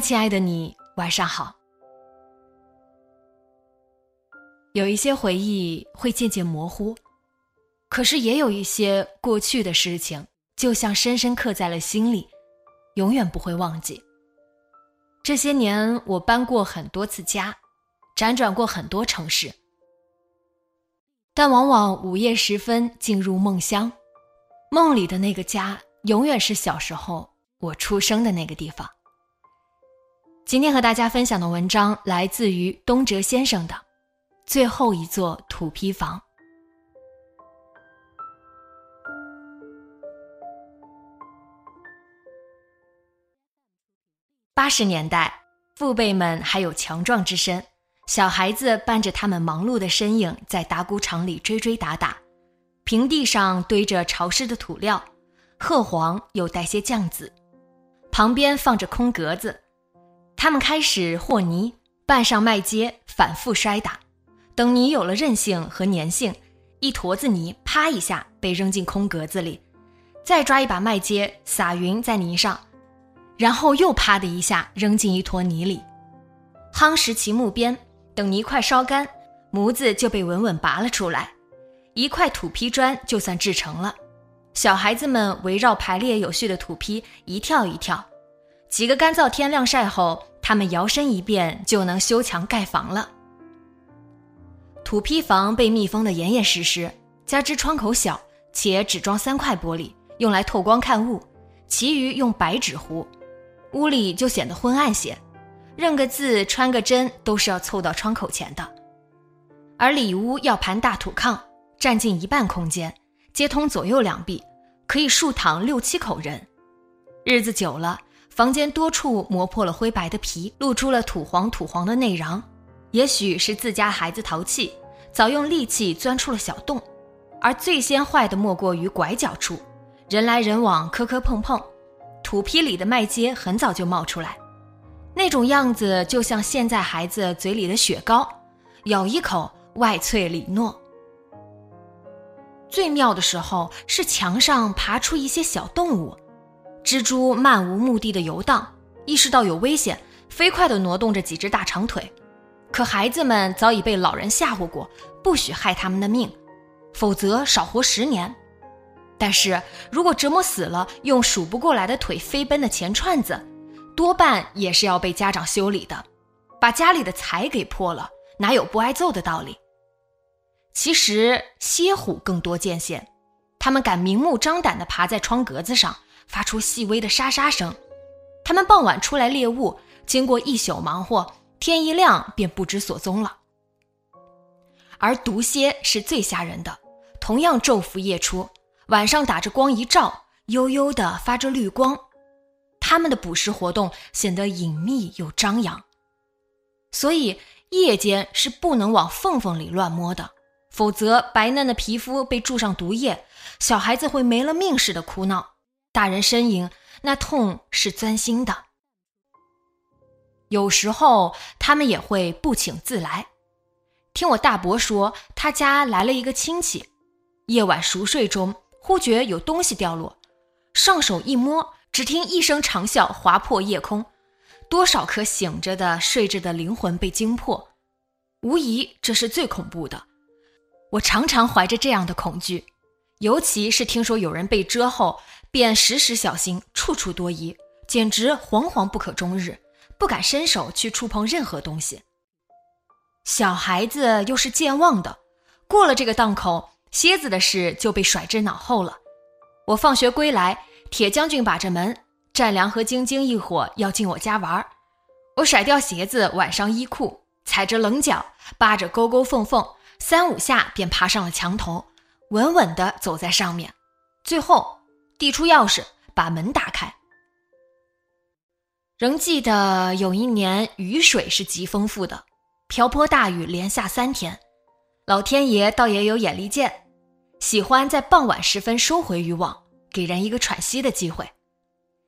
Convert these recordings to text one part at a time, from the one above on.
亲爱的你，晚上好。有一些回忆会渐渐模糊，可是也有一些过去的事情，就像深深刻在了心里，永远不会忘记。这些年，我搬过很多次家，辗转过很多城市，但往往午夜时分进入梦乡，梦里的那个家，永远是小时候我出生的那个地方。今天和大家分享的文章来自于东哲先生的《最后一座土坯房》。八十年代，父辈们还有强壮之身，小孩子伴着他们忙碌的身影，在打谷场里追追打打。平地上堆着潮湿的土料，褐黄又带些酱紫，旁边放着空格子。他们开始和泥，拌上麦秸，反复摔打。等泥有了韧性和粘性，一坨子泥啪一下被扔进空格子里，再抓一把麦秸撒匀在泥上，然后又啪的一下扔进一坨泥里，夯实其木边。等泥块烧干，模子就被稳稳拔了出来，一块土坯砖就算制成了。小孩子们围绕排列有序的土坯一跳一跳。几个干燥天晾晒后，他们摇身一变就能修墙盖房了。土坯房被密封的严严实实，加之窗口小，且只装三块玻璃，用来透光看物，其余用白纸糊，屋里就显得昏暗些。认个字、穿个针都是要凑到窗口前的。而里屋要盘大土炕，占尽一半空间，接通左右两壁，可以竖躺六七口人。日子久了。房间多处磨破了灰白的皮，露出了土黄土黄的内瓤。也许是自家孩子淘气，早用利器钻出了小洞。而最先坏的莫过于拐角处，人来人往，磕磕碰碰，土坯里的麦秸很早就冒出来，那种样子就像现在孩子嘴里的雪糕，咬一口外脆里糯。最妙的时候是墙上爬出一些小动物。蜘蛛漫无目的的游荡，意识到有危险，飞快地挪动着几只大长腿。可孩子们早已被老人吓唬过，不许害他们的命，否则少活十年。但是如果折磨死了用数不过来的腿飞奔的钱串子，多半也是要被家长修理的，把家里的财给破了，哪有不挨揍的道理？其实蝎虎更多见限，他们敢明目张胆地爬在窗格子上。发出细微的沙沙声，他们傍晚出来猎物，经过一宿忙活，天一亮便不知所踪了。而毒蝎是最吓人的，同样昼伏夜出，晚上打着光一照，悠悠的发着绿光。它们的捕食活动显得隐秘又张扬，所以夜间是不能往缝缝里乱摸的，否则白嫩的皮肤被注上毒液，小孩子会没了命似的哭闹。大人呻吟，那痛是钻心的。有时候他们也会不请自来。听我大伯说，他家来了一个亲戚，夜晚熟睡中，忽觉有东西掉落，上手一摸，只听一声长啸划破夜空，多少颗醒着的、睡着的灵魂被惊破，无疑这是最恐怖的。我常常怀着这样的恐惧，尤其是听说有人被蛰后。便时时小心，处处多疑，简直惶惶不可终日，不敢伸手去触碰任何东西。小孩子又是健忘的，过了这个档口，蝎子的事就被甩至脑后了。我放学归来，铁将军把着门，战良和晶晶一伙要进我家玩我甩掉鞋子，挽上衣裤，踩着棱角，扒着沟沟缝缝，三五下便爬上了墙头，稳稳地走在上面，最后递出钥匙，把门打开。仍记得有一年雨水是极丰富的。瓢泼大雨连下三天，老天爷倒也有眼力见，喜欢在傍晚时分收回渔网，给人一个喘息的机会。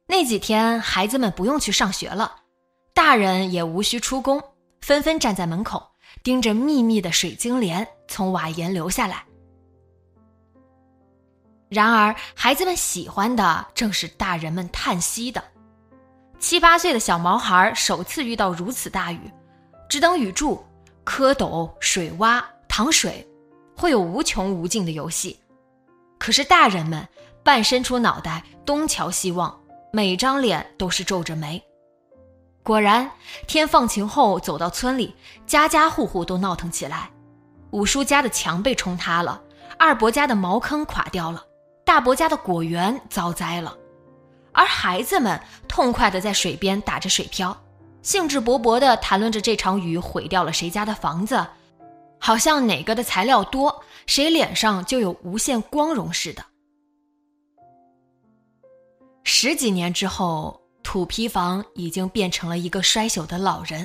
那几天，孩子们不用去上学了，大人也无需出工，纷纷站在门口，盯着密密的水晶帘从瓦檐流下来。然而，孩子们喜欢的正是大人们叹息的。七八岁的小毛孩首次遇到如此大雨。只等雨住，蝌蚪、水洼、淌水，会有无穷无尽的游戏。可是大人们半伸出脑袋东瞧西望，每张脸都是皱着眉。果然，天放晴后走到村里，家家户户都闹腾起来。五叔家的墙被冲塌了，二伯家的茅坑垮掉了，大伯家的果园遭灾了，而孩子们痛快地在水边打着水漂。兴致勃勃地谈论着这场雨毁掉了谁家的房子，好像哪个的材料多，谁脸上就有无限光荣似的。十几年之后，土坯房已经变成了一个衰朽的老人，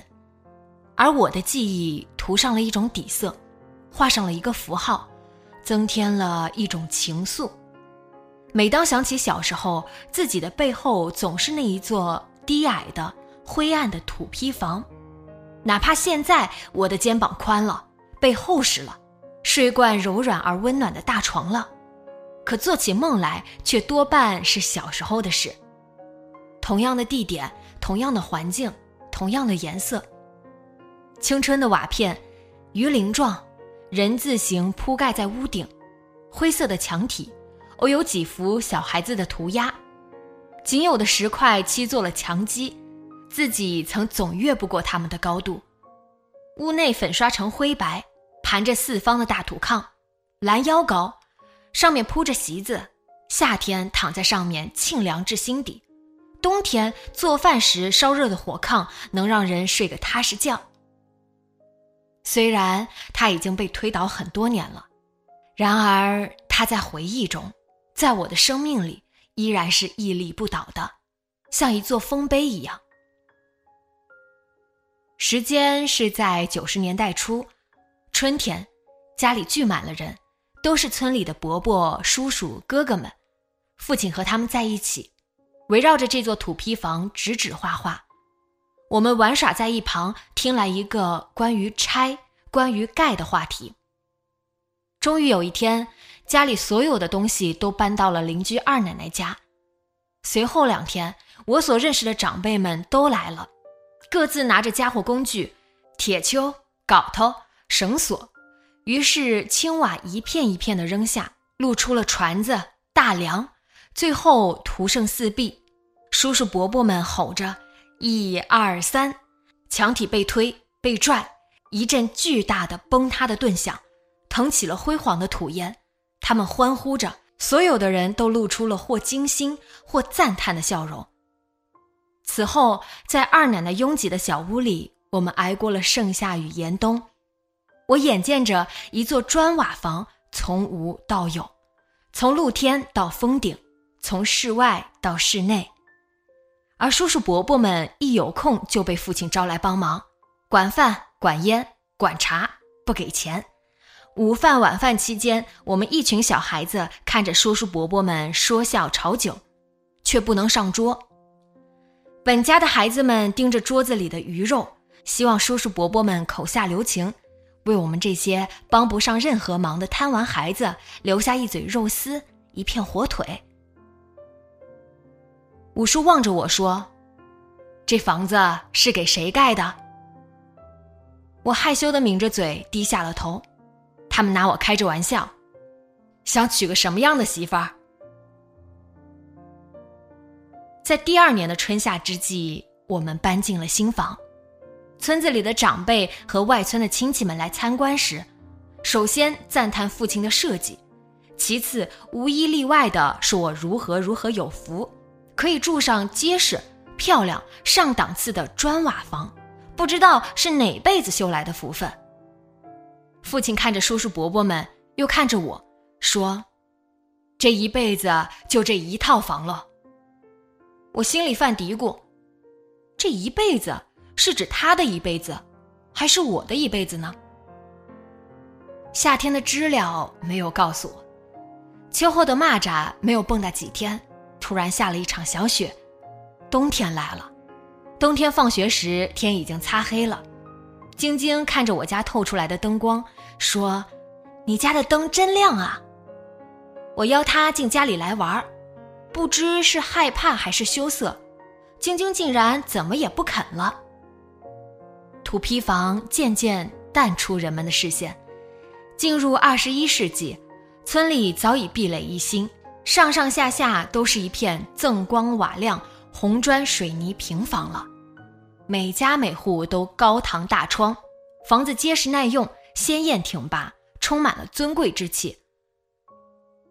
而我的记忆涂上了一种底色，画上了一个符号，增添了一种情愫。每当想起小时候，自己的背后总是那一座低矮的。灰暗的土坯房，哪怕现在我的肩膀宽了，背厚实了，睡惯柔软而温暖的大床了，可做起梦来却多半是小时候的事。同样的地点，同样的环境，同样的颜色。青春的瓦片，鱼鳞状，人字形铺盖在屋顶，灰色的墙体，偶有几幅小孩子的涂鸦，仅有的石块砌做了墙基。自己曾总越不过他们的高度。屋内粉刷成灰白，盘着四方的大土炕，拦腰高，上面铺着席子。夏天躺在上面，沁凉至心底；冬天做饭时，烧热的火炕能让人睡个踏实觉。虽然它已经被推倒很多年了，然而他在回忆中，在我的生命里，依然是屹立不倒的，像一座丰碑一样。时间是在九十年代初，春天，家里聚满了人，都是村里的伯伯、叔叔、哥哥们。父亲和他们在一起，围绕着这座土坯房指指画画。我们玩耍在一旁，听来一个关于拆、关于盖的话题。终于有一天，家里所有的东西都搬到了邻居二奶奶家。随后两天，我所认识的长辈们都来了。各自拿着家伙工具，铁锹、镐头、绳索，于是青瓦一片一片的扔下，露出了船子、大梁，最后徒剩四壁。叔叔伯伯们吼着：“一二三！”墙体被推、被拽，一阵巨大的崩塌的顿响，腾起了辉煌的土烟。他们欢呼着，所有的人都露出了或惊心、或赞叹的笑容。此后，在二奶奶拥挤的小屋里，我们挨过了盛夏与严冬。我眼见着一座砖瓦房从无到有，从露天到封顶，从室外到室内。而叔叔伯伯们一有空就被父亲招来帮忙，管饭、管烟、管茶，不给钱。午饭、晚饭期间，我们一群小孩子看着叔叔伯伯们说笑炒酒，却不能上桌。本家的孩子们盯着桌子里的鱼肉，希望叔叔伯伯们口下留情，为我们这些帮不上任何忙的贪玩孩子留下一嘴肉丝、一片火腿。五叔望着我说：“这房子是给谁盖的？”我害羞的抿着嘴，低下了头。他们拿我开着玩笑，想娶个什么样的媳妇儿？在第二年的春夏之际，我们搬进了新房。村子里的长辈和外村的亲戚们来参观时，首先赞叹父亲的设计，其次无一例外的说我如何如何有福，可以住上结实、漂亮、上档次的砖瓦房，不知道是哪辈子修来的福分。父亲看着叔叔伯伯们，又看着我说：“这一辈子就这一套房了。”我心里犯嘀咕：这一辈子是指他的一辈子，还是我的一辈子呢？夏天的知了没有告诉我，秋后的蚂蚱没有蹦跶几天，突然下了一场小雪，冬天来了。冬天放学时，天已经擦黑了。晶晶看着我家透出来的灯光，说：“你家的灯真亮啊！”我邀他进家里来玩，不知是害怕还是羞涩，晶晶竟然怎么也不肯了。土坯房渐渐淡出人们的视线，进入二十一世纪，村里早已壁垒一新，上上下下都是一片锃光瓦亮、红砖水泥平房了。每家每户都高堂大窗，房子结实耐用，鲜艳挺拔，充满了尊贵之气。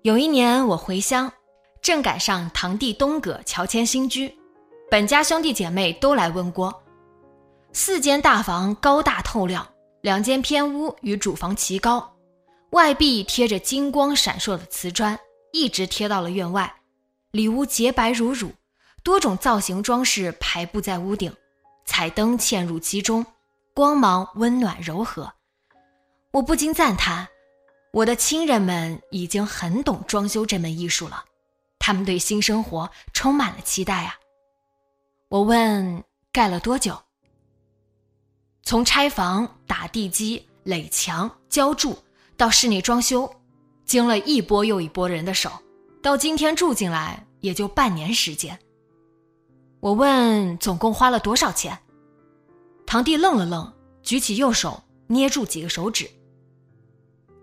有一年我回乡，正赶上堂弟东葛乔迁新居，本家兄弟姐妹都来温锅。四间大房高大透亮，两间偏屋与主房齐高，外壁贴着金光闪烁的瓷砖，一直贴到了院外。里屋洁白如乳，多种造型装饰排布在屋顶。彩灯嵌入其中，光芒温暖柔和。我不禁赞叹：我的亲人们已经很懂装修这门艺术了，他们对新生活充满了期待啊！我问：盖了多久？从拆房、打地基、垒墙、浇筑到室内装修，经了一波又一波人的手，到今天住进来也就半年时间。我问总共花了多少钱？堂弟愣了愣，举起右手捏住几个手指。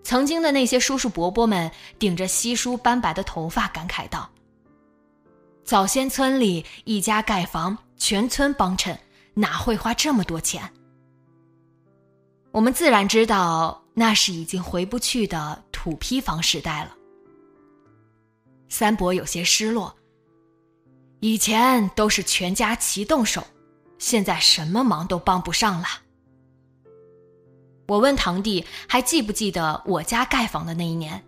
曾经的那些叔叔伯伯们顶着稀疏斑白的头发，感慨道：“早先村里一家盖房，全村帮衬，哪会花这么多钱？”我们自然知道，那是已经回不去的土坯房时代了。三伯有些失落。以前都是全家齐动手，现在什么忙都帮不上了。我问堂弟还记不记得我家盖房的那一年？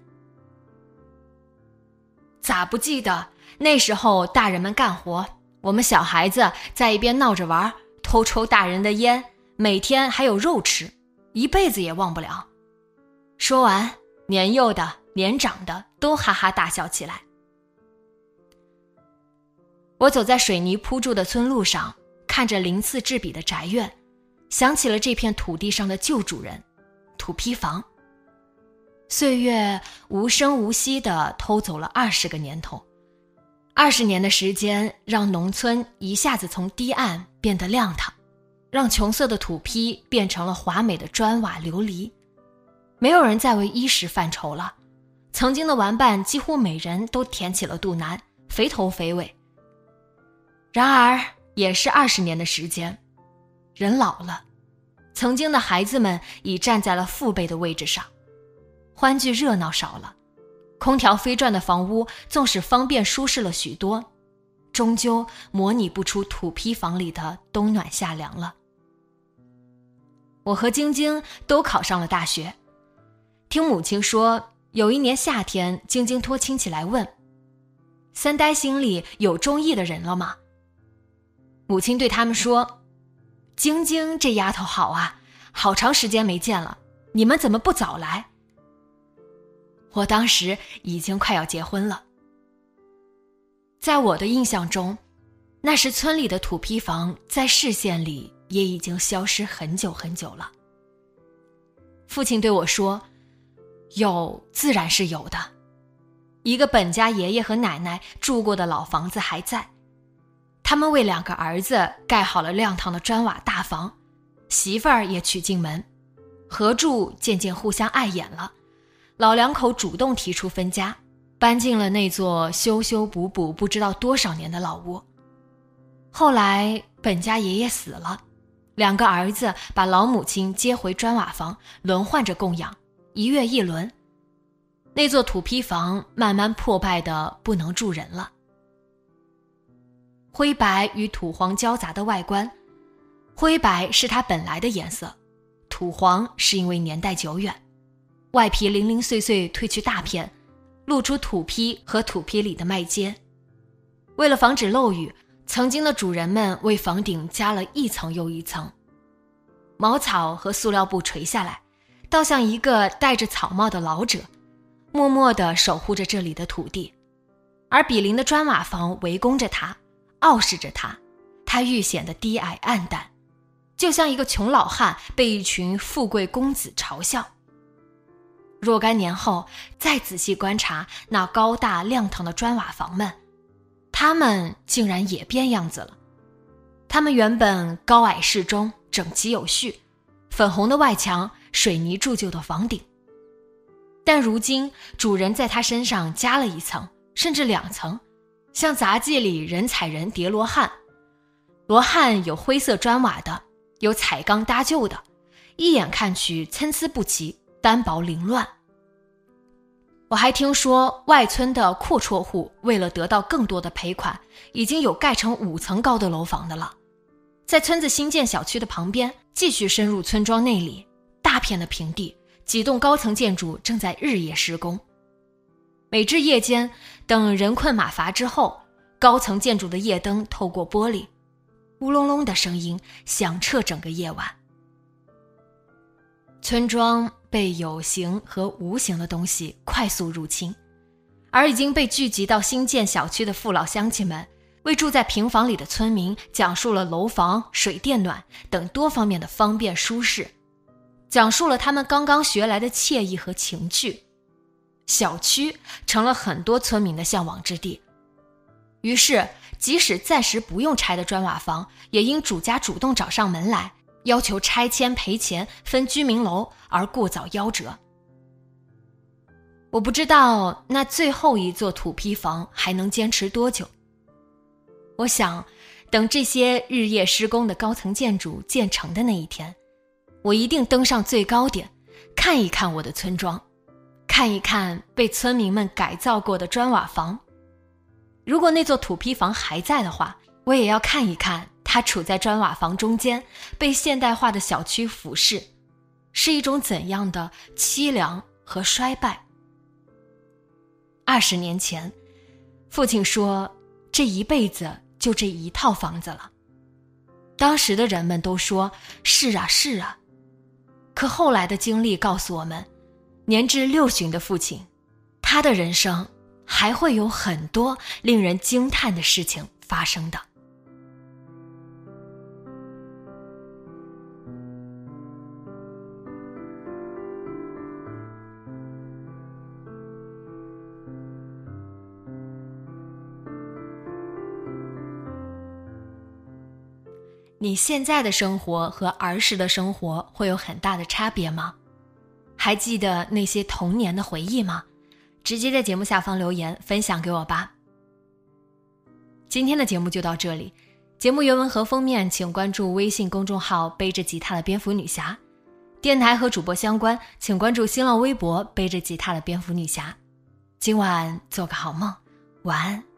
咋不记得？那时候大人们干活，我们小孩子在一边闹着玩，偷抽大人的烟，每天还有肉吃，一辈子也忘不了。说完，年幼的、年长的都哈哈大笑起来。我走在水泥铺筑的村路上，看着鳞次栉比的宅院，想起了这片土地上的旧主人——土坯房。岁月无声无息地偷走了二十个年头，二十年的时间让农村一下子从低暗变得亮堂，让穷涩的土坯变成了华美的砖瓦琉璃。没有人再为衣食犯愁了，曾经的玩伴几乎每人都填起了肚腩，肥头肥尾。然而，也是二十年的时间，人老了，曾经的孩子们已站在了父辈的位置上，欢聚热闹少了，空调飞转的房屋纵使方便舒适了许多，终究模拟不出土坯房里的冬暖夏凉了。我和晶晶都考上了大学，听母亲说，有一年夏天，晶晶托亲戚来问：“三呆心里有中意的人了吗？”母亲对他们说：“晶晶这丫头好啊，好长时间没见了，你们怎么不早来？”我当时已经快要结婚了。在我的印象中，那时村里的土坯房在视线里也已经消失很久很久了。父亲对我说：“有自然是有的，一个本家爷爷和奶奶住过的老房子还在。”他们为两个儿子盖好了亮堂的砖瓦大房，媳妇儿也娶进门，合住渐渐互相碍眼了。老两口主动提出分家，搬进了那座修修补补不知道多少年的老屋。后来本家爷爷死了，两个儿子把老母亲接回砖瓦房，轮换着供养，一月一轮。那座土坯房慢慢破败的不能住人了。灰白与土黄交杂的外观，灰白是它本来的颜色，土黄是因为年代久远，外皮零零碎碎褪去大片，露出土坯和土坯里的麦秸。为了防止漏雨，曾经的主人们为房顶加了一层又一层，茅草和塑料布垂下来，倒像一个戴着草帽的老者。默默地守护着这里的土地，而比邻的砖瓦房围攻着他，傲视着他，他愈显得低矮暗淡，就像一个穷老汉被一群富贵公子嘲笑。若干年后，再仔细观察那高大亮堂的砖瓦房们，他们竟然也变样子了。他们原本高矮适中，整齐有序，粉红的外墙，水泥铸就的房顶。但如今，主人在他身上加了一层，甚至两层，像杂技里人踩人叠罗汉。罗汉有灰色砖瓦的，有彩钢搭就的，一眼看去参差不齐，单薄凌乱。我还听说，外村的阔绰户为了得到更多的赔款，已经有盖成五层高的楼房的了。在村子新建小区的旁边，继续深入村庄内里，大片的平地。几栋高层建筑正在日夜施工。每至夜间，等人困马乏之后，高层建筑的夜灯透过玻璃，乌隆隆的声音响彻整个夜晚。村庄被有形和无形的东西快速入侵，而已经被聚集到新建小区的父老乡亲们，为住在平房里的村民讲述了楼房、水电暖等多方面的方便舒适。讲述了他们刚刚学来的惬意和情趣，小区成了很多村民的向往之地。于是，即使暂时不用拆的砖瓦房，也因主家主动找上门来要求拆迁赔钱分居民楼而过早夭折。我不知道那最后一座土坯房还能坚持多久。我想，等这些日夜施工的高层建筑建成的那一天。我一定登上最高点，看一看我的村庄，看一看被村民们改造过的砖瓦房。如果那座土坯房还在的话，我也要看一看它处在砖瓦房中间，被现代化的小区俯视，是一种怎样的凄凉和衰败。二十年前，父亲说，这一辈子就这一套房子了。当时的人们都说：“是啊，是啊。”可后来的经历告诉我们，年至六旬的父亲，他的人生还会有很多令人惊叹的事情发生的。你现在的生活和儿时的生活会有很大的差别吗？还记得那些童年的回忆吗？直接在节目下方留言分享给我吧。今天的节目就到这里，节目原文和封面请关注微信公众号“背着吉他的蝙蝠女侠”，电台和主播相关请关注新浪微博“背着吉他的蝙蝠女侠”。今晚做个好梦，晚安。